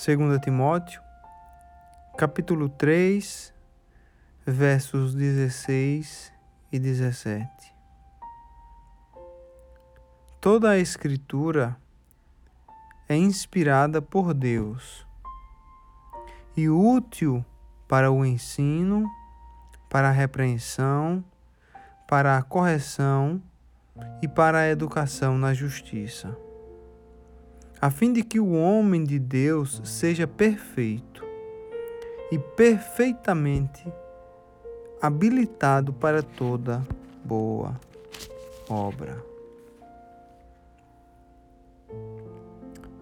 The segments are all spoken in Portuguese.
2 Timóteo, capítulo 3, versos 16 e 17. Toda a Escritura é inspirada por Deus e útil para o ensino, para a repreensão, para a correção e para a educação na justiça a fim de que o homem de Deus seja perfeito e perfeitamente habilitado para toda boa obra.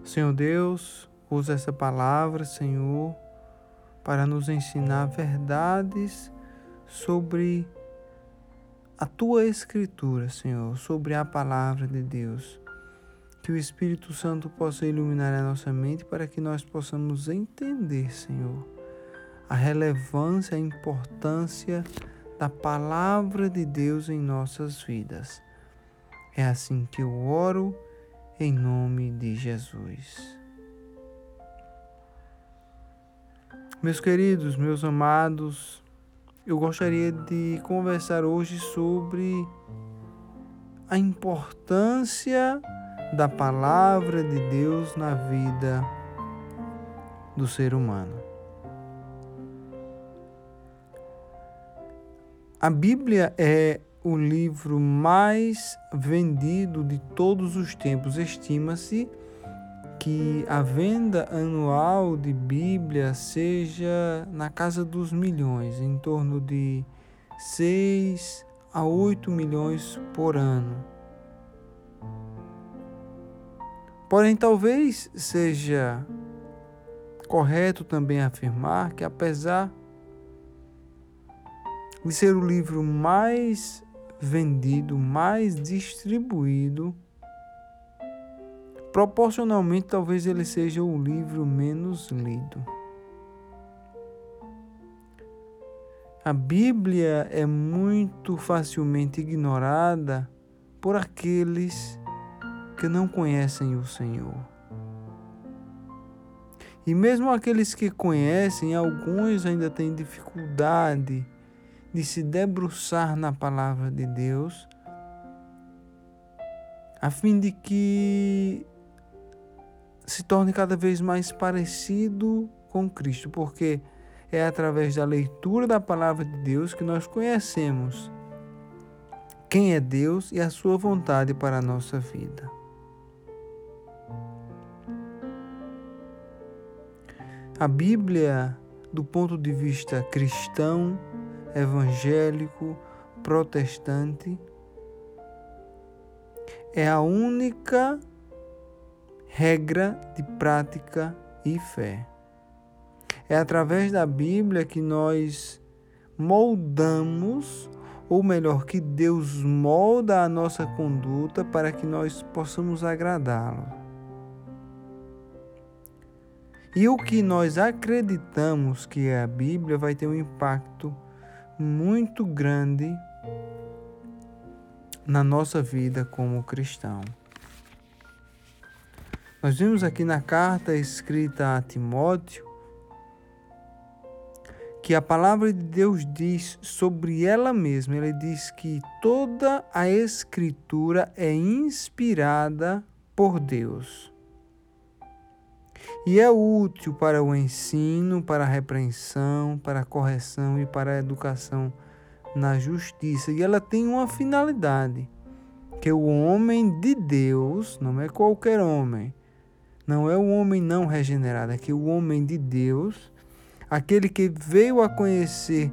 Senhor Deus, usa essa palavra, Senhor, para nos ensinar verdades sobre a tua escritura, Senhor, sobre a palavra de Deus que o Espírito Santo possa iluminar a nossa mente para que nós possamos entender, Senhor, a relevância, a importância da palavra de Deus em nossas vidas. É assim que eu oro em nome de Jesus. Meus queridos, meus amados, eu gostaria de conversar hoje sobre a importância da palavra de Deus na vida do ser humano. A Bíblia é o livro mais vendido de todos os tempos. Estima-se que a venda anual de Bíblia seja na casa dos milhões, em torno de 6 a 8 milhões por ano. Porém, talvez seja correto também afirmar que, apesar de ser o livro mais vendido, mais distribuído, proporcionalmente talvez ele seja o livro menos lido. A Bíblia é muito facilmente ignorada por aqueles que não conhecem o Senhor. E mesmo aqueles que conhecem, alguns ainda têm dificuldade de se debruçar na palavra de Deus, a fim de que se torne cada vez mais parecido com Cristo, porque é através da leitura da palavra de Deus que nós conhecemos quem é Deus e a sua vontade para a nossa vida. A Bíblia, do ponto de vista cristão, evangélico, protestante, é a única regra de prática e fé. É através da Bíblia que nós moldamos, ou melhor, que Deus molda a nossa conduta para que nós possamos agradá-lo. E o que nós acreditamos que é a Bíblia vai ter um impacto muito grande na nossa vida como cristão. Nós vimos aqui na carta escrita a Timóteo que a palavra de Deus diz sobre ela mesma, ele diz que toda a escritura é inspirada por Deus e é útil para o ensino, para a repreensão, para a correção e para a educação na justiça. E ela tem uma finalidade, que o homem de Deus, não é qualquer homem, não é o homem não regenerado, é que o homem de Deus, aquele que veio a conhecer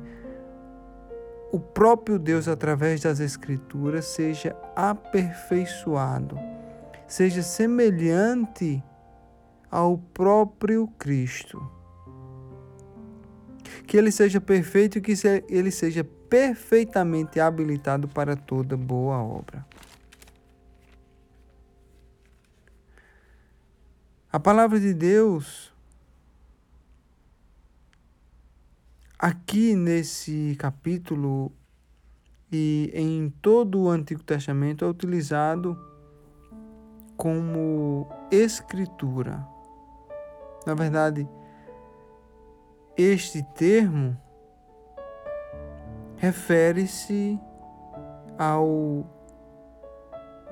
o próprio Deus através das Escrituras, seja aperfeiçoado, seja semelhante ao próprio Cristo. Que ele seja perfeito e que ele seja perfeitamente habilitado para toda boa obra. A palavra de Deus, aqui nesse capítulo e em todo o Antigo Testamento, é utilizado como escritura Na verdade, este termo refere-se ao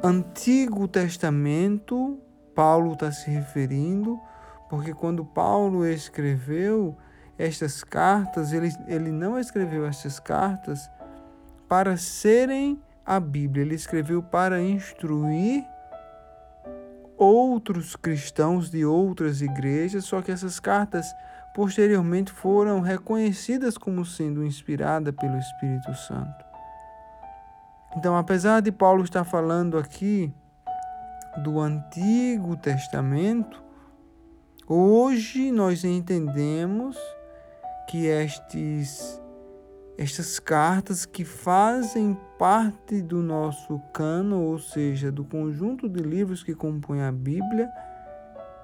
Antigo Testamento, Paulo está se referindo, porque quando Paulo escreveu estas cartas, ele, ele não escreveu estas cartas para serem a Bíblia, ele escreveu para instruir outros cristãos de outras igrejas, só que essas cartas posteriormente foram reconhecidas como sendo inspiradas pelo Espírito Santo. Então, apesar de Paulo estar falando aqui do Antigo Testamento, hoje nós entendemos que estes, estas cartas que fazem parte do nosso cano, ou seja, do conjunto de livros que compõem a Bíblia,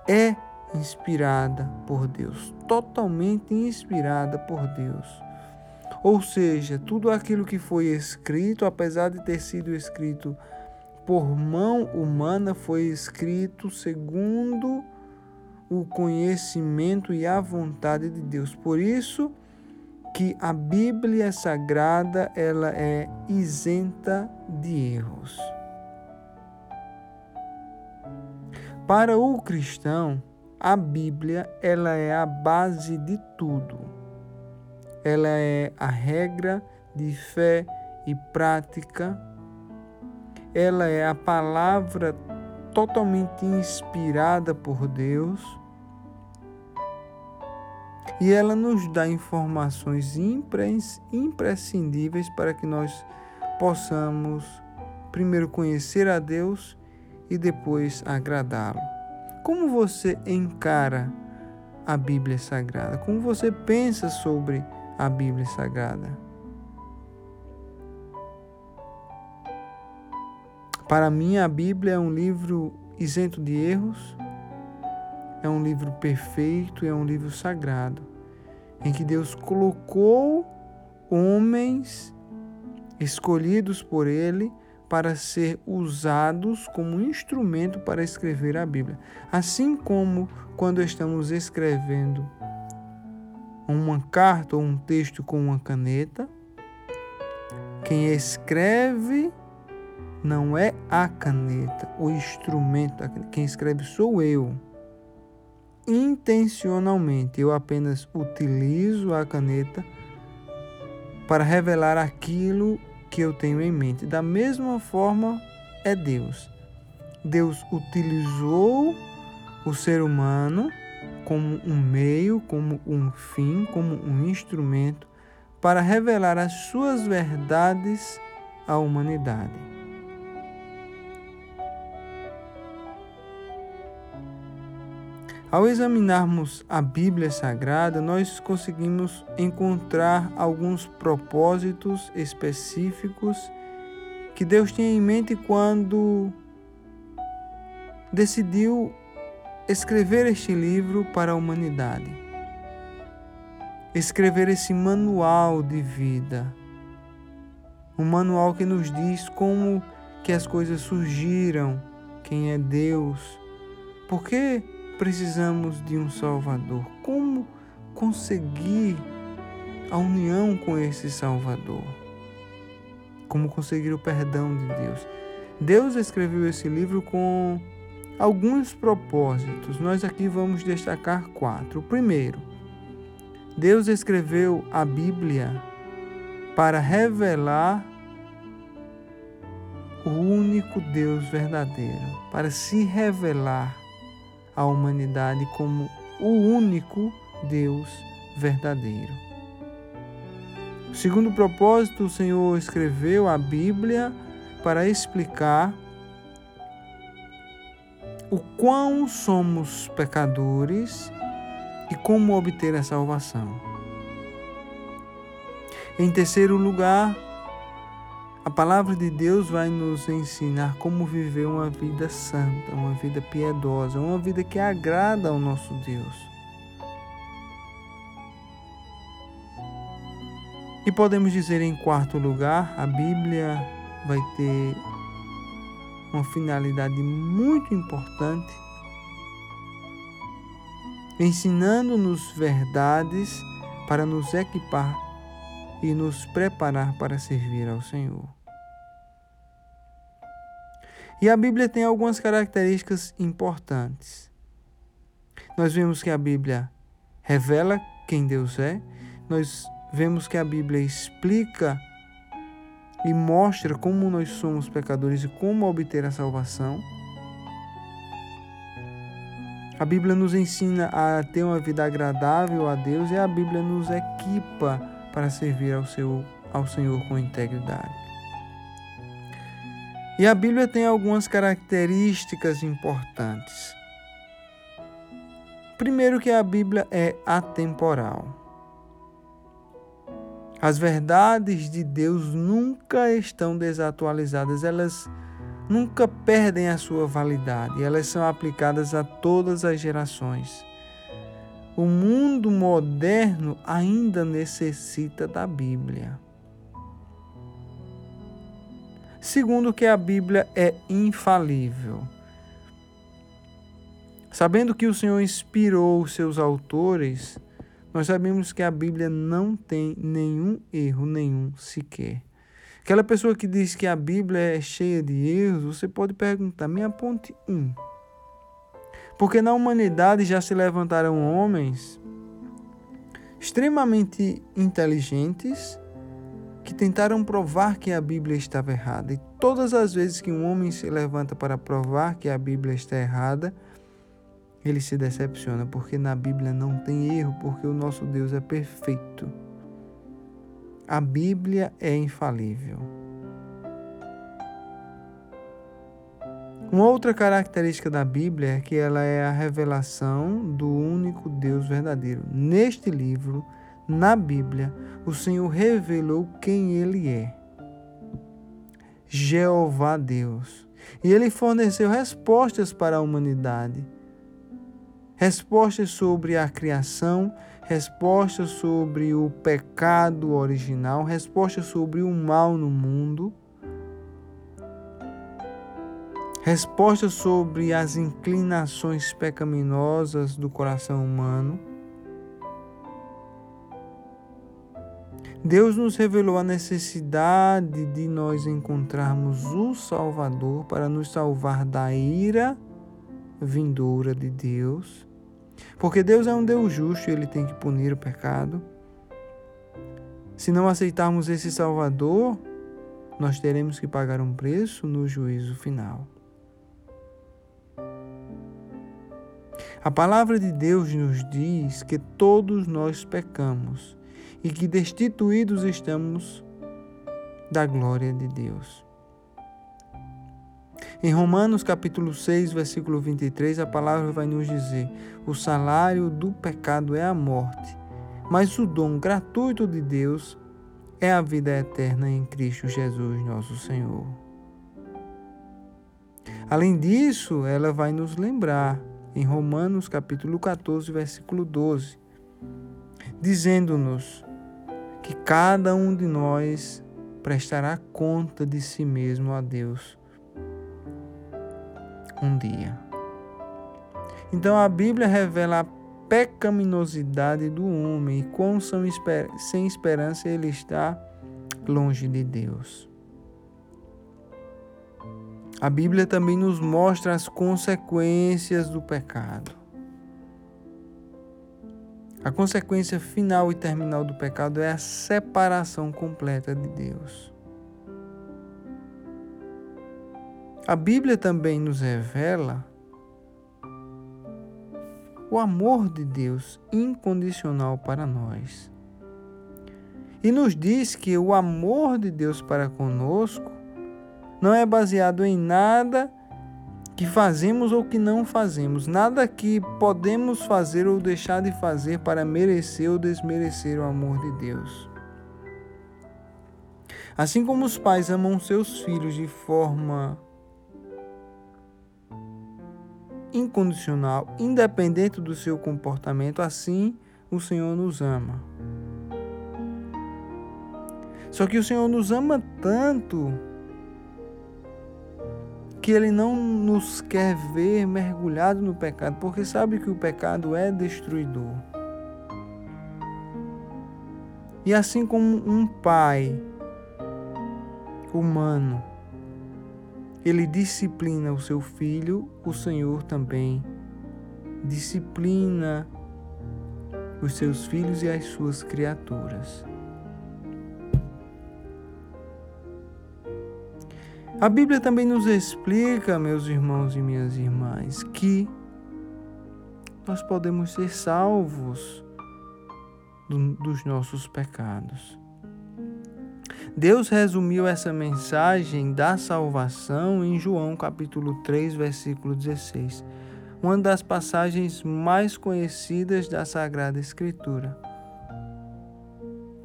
é inspirada por Deus, totalmente inspirada por Deus. Ou seja, tudo aquilo que foi escrito, apesar de ter sido escrito por mão humana, foi escrito segundo o conhecimento e a vontade de Deus. Por isso que a Bíblia Sagrada ela é isenta de erros. Para o cristão, a Bíblia ela é a base de tudo. Ela é a regra de fé e prática. Ela é a palavra totalmente inspirada por Deus. E ela nos dá informações imprescindíveis para que nós possamos primeiro conhecer a Deus e depois agradá-lo. Como você encara a Bíblia Sagrada? Como você pensa sobre a Bíblia Sagrada? Para mim, a Bíblia é um livro isento de erros, é um livro perfeito, é um livro sagrado, em que Deus colocou homens escolhidos por Ele para ser usados como instrumento para escrever a Bíblia. Assim como quando estamos escrevendo uma carta ou um texto com uma caneta, quem escreve não é a caneta, o instrumento, quem escreve sou eu. Intencionalmente, eu apenas utilizo a caneta para revelar aquilo que eu tenho em mente. Da mesma forma é Deus. Deus utilizou o ser humano como um meio, como um fim, como um instrumento para revelar as suas verdades à humanidade. Ao examinarmos a Bíblia Sagrada, nós conseguimos encontrar alguns propósitos específicos que Deus tinha em mente quando decidiu escrever este livro para a humanidade. Escrever esse manual de vida. Um manual que nos diz como que as coisas surgiram, quem é Deus. Por que precisamos de um Salvador. Como conseguir a união com esse Salvador? Como conseguir o perdão de Deus? Deus escreveu esse livro com alguns propósitos. Nós aqui vamos destacar quatro. Primeiro, Deus escreveu a Bíblia para revelar o único Deus verdadeiro, para se revelar a humanidade como o único Deus verdadeiro. Segundo propósito, o Senhor escreveu a Bíblia para explicar o quão somos pecadores e como obter a salvação. Em terceiro lugar, a palavra de Deus vai nos ensinar como viver uma vida santa, uma vida piedosa, uma vida que agrada ao nosso Deus. E podemos dizer em quarto lugar, a Bíblia vai ter uma finalidade muito importante ensinando-nos verdades para nos equipar e nos preparar para servir ao Senhor. E a Bíblia tem algumas características importantes. Nós vemos que a Bíblia revela quem Deus é, nós vemos que a Bíblia explica e mostra como nós somos pecadores e como obter a salvação. A Bíblia nos ensina a ter uma vida agradável a Deus e a Bíblia nos equipa para servir ao, seu, ao Senhor com integridade. E a Bíblia tem algumas características importantes. Primeiro que a Bíblia é atemporal. As verdades de Deus nunca estão desatualizadas, elas nunca perdem a sua validade, elas são aplicadas a todas as gerações. O mundo moderno ainda necessita da Bíblia. Segundo, que a Bíblia é infalível. Sabendo que o Senhor inspirou seus autores, nós sabemos que a Bíblia não tem nenhum erro, nenhum sequer. Aquela pessoa que diz que a Bíblia é cheia de erros, você pode perguntar, me aponte um. Porque na humanidade já se levantaram homens extremamente inteligentes que tentaram provar que a Bíblia estava errada. E todas as vezes que um homem se levanta para provar que a Bíblia está errada, ele se decepciona, porque na Bíblia não tem erro, porque o nosso Deus é perfeito. A Bíblia é infalível. Uma outra característica da Bíblia é que ela é a revelação do único Deus verdadeiro. Neste livro, na Bíblia, o Senhor revelou quem Ele é. Jeová Deus. E Ele forneceu respostas para a humanidade respostas sobre a criação, respostas sobre o pecado original, respostas sobre o mal no mundo, respostas sobre as inclinações pecaminosas do coração humano. Deus nos revelou a necessidade de nós encontrarmos o Salvador para nos salvar da ira vindoura de Deus porque Deus é um Deus justo e ele tem que punir o pecado. Se não aceitarmos esse Salvador, nós teremos que pagar um preço no juízo final. A palavra de Deus nos diz que todos nós pecamos e que destituídos estamos da glória de Deus. Em Romanos capítulo 6, versículo 23, a palavra vai nos dizer: "O salário do pecado é a morte, mas o dom gratuito de Deus é a vida eterna em Cristo Jesus, nosso Senhor." Além disso, ela vai nos lembrar em Romanos capítulo 14, versículo 12, dizendo-nos que cada um de nós prestará conta de si mesmo a Deus um dia. Então a Bíblia revela a pecaminosidade do homem e quão sem esperança ele está longe de Deus. A Bíblia também nos mostra as consequências do pecado. A consequência final e terminal do pecado é a separação completa de Deus. A Bíblia também nos revela o amor de Deus incondicional para nós. E nos diz que o amor de Deus para conosco não é baseado em nada que fazemos ou que não fazemos, nada que podemos fazer ou deixar de fazer para merecer ou desmerecer o amor de Deus. Assim como os pais amam seus filhos de forma incondicional, independente do seu comportamento, assim o Senhor nos ama. Só que o Senhor nos ama tanto que Ele não nos quer ver mergulhado no pecado, porque sabe que o pecado é destruidor. E assim como um pai humano, ele disciplina o seu filho, o Senhor também disciplina os seus filhos e as suas criaturas. A Bíblia também nos explica, meus irmãos e minhas irmãs, que nós podemos ser salvos do, dos nossos pecados. Deus resumiu essa mensagem da salvação em João capítulo 3, versículo 16, uma das passagens mais conhecidas da Sagrada Escritura,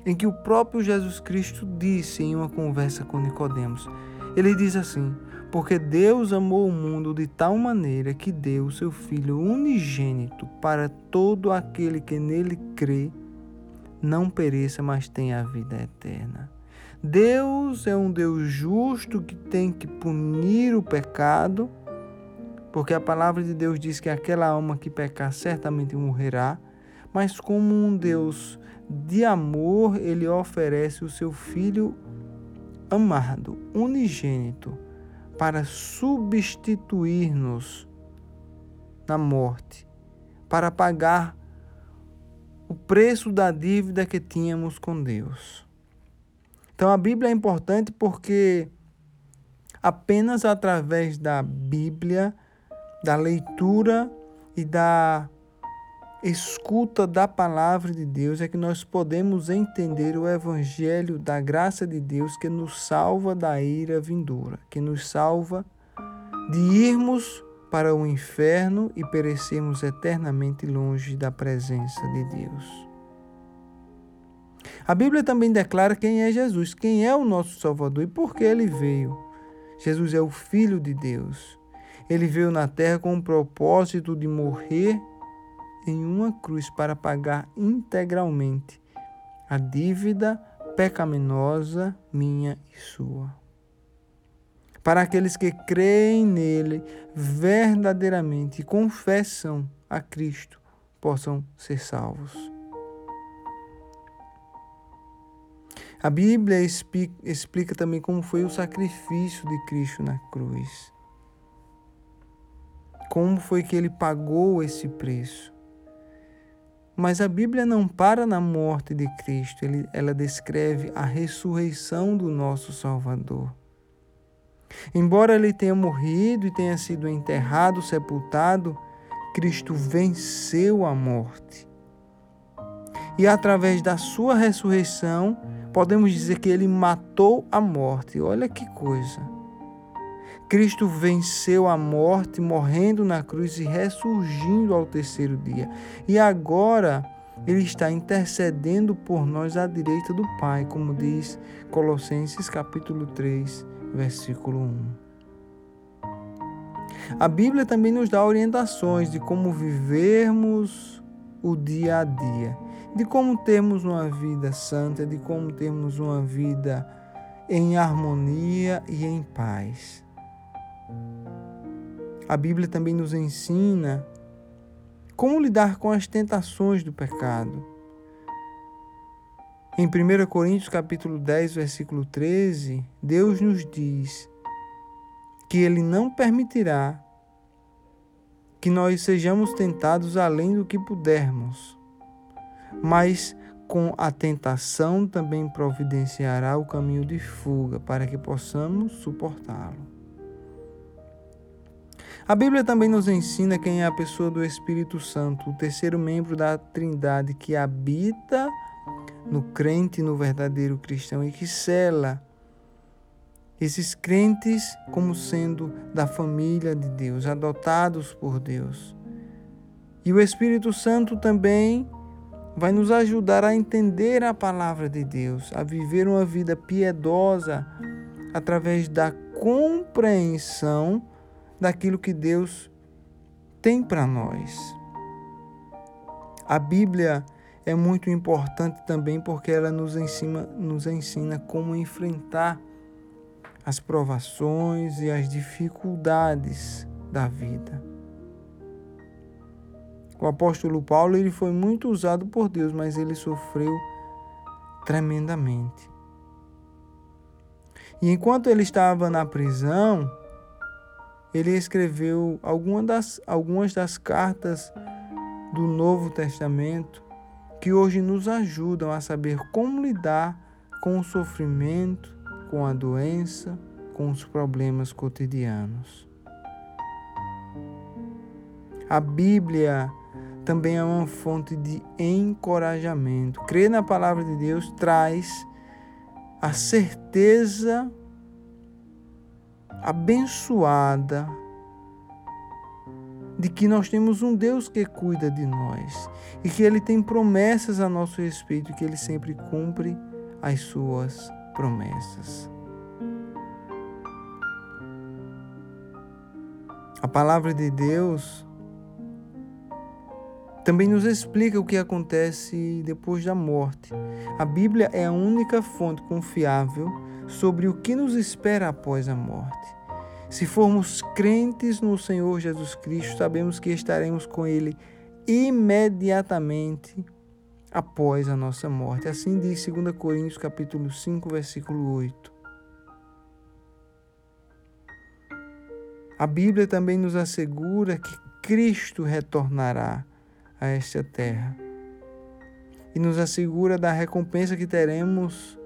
em que o próprio Jesus Cristo disse em uma conversa com Nicodemos: ele diz assim: Porque Deus amou o mundo de tal maneira que deu o seu Filho unigênito para todo aquele que nele crê, não pereça, mas tenha a vida eterna. Deus é um Deus justo que tem que punir o pecado, porque a palavra de Deus diz que aquela alma que pecar certamente morrerá, mas como um Deus de amor, ele oferece o seu Filho amado, unigênito, para substituir-nos na morte, para pagar o preço da dívida que tínhamos com Deus. Então a Bíblia é importante porque apenas através da Bíblia, da leitura e da escuta da palavra de Deus é que nós podemos entender o evangelho da graça de Deus que nos salva da ira vindoura, que nos salva de irmos para o inferno e perecermos eternamente longe da presença de Deus. A Bíblia também declara quem é Jesus, quem é o nosso Salvador e por que ele veio. Jesus é o Filho de Deus. Ele veio na terra com o propósito de morrer em uma cruz para pagar integralmente a dívida pecaminosa minha e sua. Para aqueles que creem nele verdadeiramente e confessam a Cristo, possam ser salvos. A Bíblia explica também como foi o sacrifício de Cristo na cruz. Como foi que ele pagou esse preço. Mas a Bíblia não para na morte de Cristo, ela descreve a ressurreição do nosso Salvador. Embora ele tenha morrido e tenha sido enterrado, sepultado, Cristo venceu a morte. E através da sua ressurreição, podemos dizer que ele matou a morte. Olha que coisa! Cristo venceu a morte, morrendo na cruz e ressurgindo ao terceiro dia. E agora ele está intercedendo por nós à direita do Pai, como diz Colossenses capítulo 3, versículo 1. A Bíblia também nos dá orientações de como vivermos o dia a dia, de como termos uma vida santa, de como termos uma vida em harmonia e em paz. A Bíblia também nos ensina como lidar com as tentações do pecado. Em 1 Coríntios capítulo 10, versículo 13, Deus nos diz que ele não permitirá que nós sejamos tentados além do que pudermos, mas com a tentação também providenciará o caminho de fuga para que possamos suportá-lo. A Bíblia também nos ensina quem é a pessoa do Espírito Santo, o terceiro membro da Trindade que habita no crente, no verdadeiro cristão e que cela esses crentes como sendo da família de Deus, adotados por Deus. E o Espírito Santo também vai nos ajudar a entender a palavra de Deus, a viver uma vida piedosa através da compreensão daquilo que Deus tem para nós. A Bíblia é muito importante também porque ela nos ensina, nos ensina como enfrentar as provações e as dificuldades da vida. O apóstolo Paulo ele foi muito usado por Deus, mas ele sofreu tremendamente. E enquanto ele estava na prisão, ele escreveu algumas das, algumas das cartas do Novo Testamento que hoje nos ajudam a saber como lidar com o sofrimento, com a doença, com os problemas cotidianos. A Bíblia também é uma fonte de encorajamento. Crer na palavra de Deus traz a certeza abençoada de que nós temos um Deus que cuida de nós e que Ele tem promessas a nosso respeito e que Ele sempre cumpre as suas promessas. A palavra de Deus também nos explica o que acontece depois da morte. A Bíblia é a única fonte confiável sobre o que nos espera após a morte. Se formos crentes no Senhor Jesus Cristo, sabemos que estaremos com Ele imediatamente após a nossa morte. Assim diz 2 Coríntios capítulo 5, versículo 8. A Bíblia também nos assegura que Cristo retornará a esta terra e nos assegura da recompensa que teremos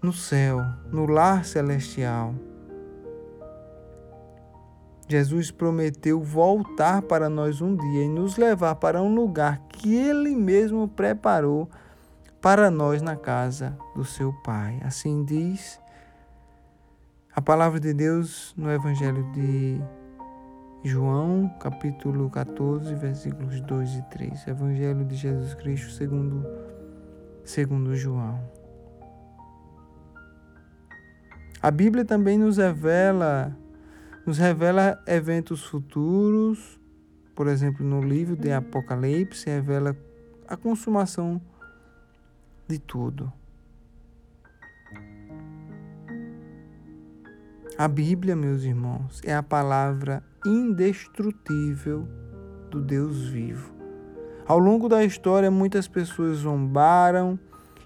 no céu, no lar celestial. Jesus prometeu voltar para nós um dia e nos levar para um lugar que Ele mesmo preparou para nós na casa do seu Pai. Assim diz a palavra de Deus no Evangelho de João, capítulo 14, versículos 2 e 3. Evangelho de Jesus Cristo segundo, segundo João. A Bíblia também nos revela, nos revela eventos futuros, por exemplo, no livro de Apocalipse, revela a consumação de tudo. A Bíblia, meus irmãos, é a palavra indestrutível do Deus vivo. Ao longo da história, muitas pessoas zombaram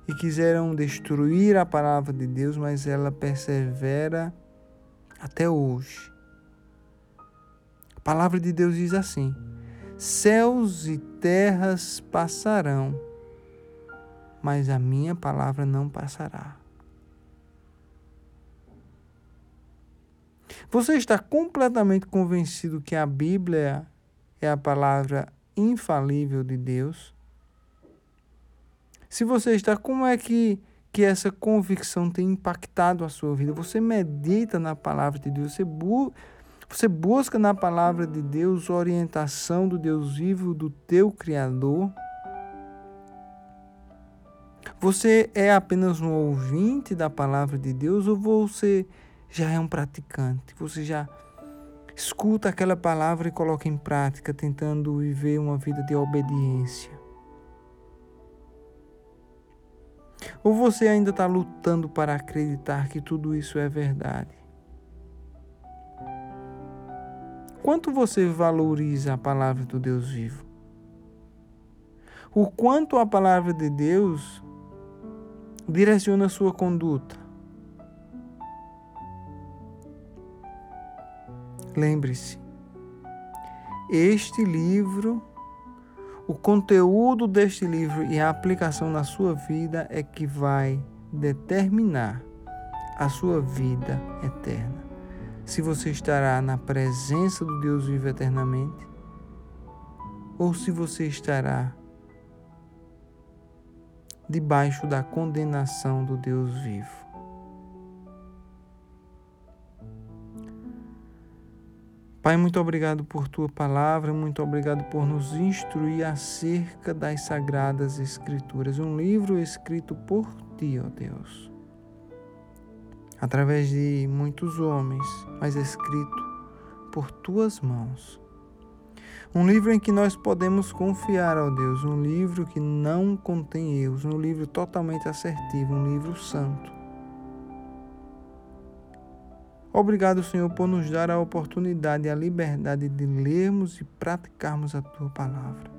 e quiseram destruir a palavra de Deus, mas ela persevera até hoje. A palavra de Deus diz assim: Céus e terras passarão, mas a minha palavra não passará. Você está completamente convencido que a Bíblia é a palavra infalível de Deus? Se você está, como é que, que essa convicção tem impactado a sua vida? Você medita na palavra de Deus, você, bu você busca na palavra de Deus orientação do Deus vivo, do teu Criador? Você é apenas um ouvinte da palavra de Deus ou você já é um praticante, você já escuta aquela palavra e coloca em prática, tentando viver uma vida de obediência. Ou você ainda está lutando para acreditar que tudo isso é verdade? Quanto você valoriza a palavra do Deus vivo? O quanto a palavra de Deus direciona a sua conduta? Lembre-se, este livro, o conteúdo deste livro e a aplicação na sua vida é que vai determinar a sua vida eterna. Se você estará na presença do Deus vivo eternamente, ou se você estará debaixo da condenação do Deus vivo. Pai, muito obrigado por tua palavra, muito obrigado por nos instruir acerca das sagradas Escrituras, um livro escrito por ti, ó Deus, através de muitos homens, mas escrito por tuas mãos. Um livro em que nós podemos confiar, ó Deus, um livro que não contém erros, um livro totalmente assertivo, um livro santo. Obrigado, Senhor, por nos dar a oportunidade e a liberdade de lermos e praticarmos a tua palavra.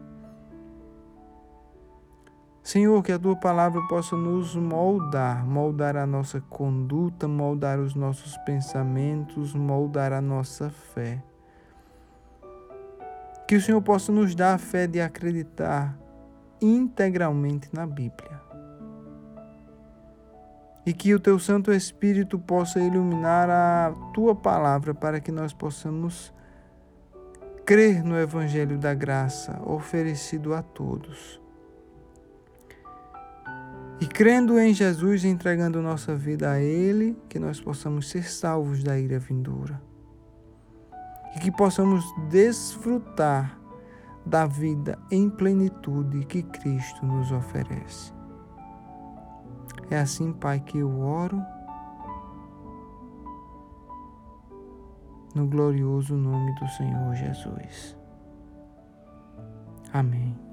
Senhor, que a tua palavra possa nos moldar, moldar a nossa conduta, moldar os nossos pensamentos, moldar a nossa fé. Que o Senhor possa nos dar a fé de acreditar integralmente na Bíblia. E que o teu Santo Espírito possa iluminar a tua palavra para que nós possamos crer no Evangelho da graça oferecido a todos. E crendo em Jesus, entregando nossa vida a Ele, que nós possamos ser salvos da ira vindoura. E que possamos desfrutar da vida em plenitude que Cristo nos oferece. É assim, Pai, que eu oro. No glorioso nome do Senhor Jesus. Amém.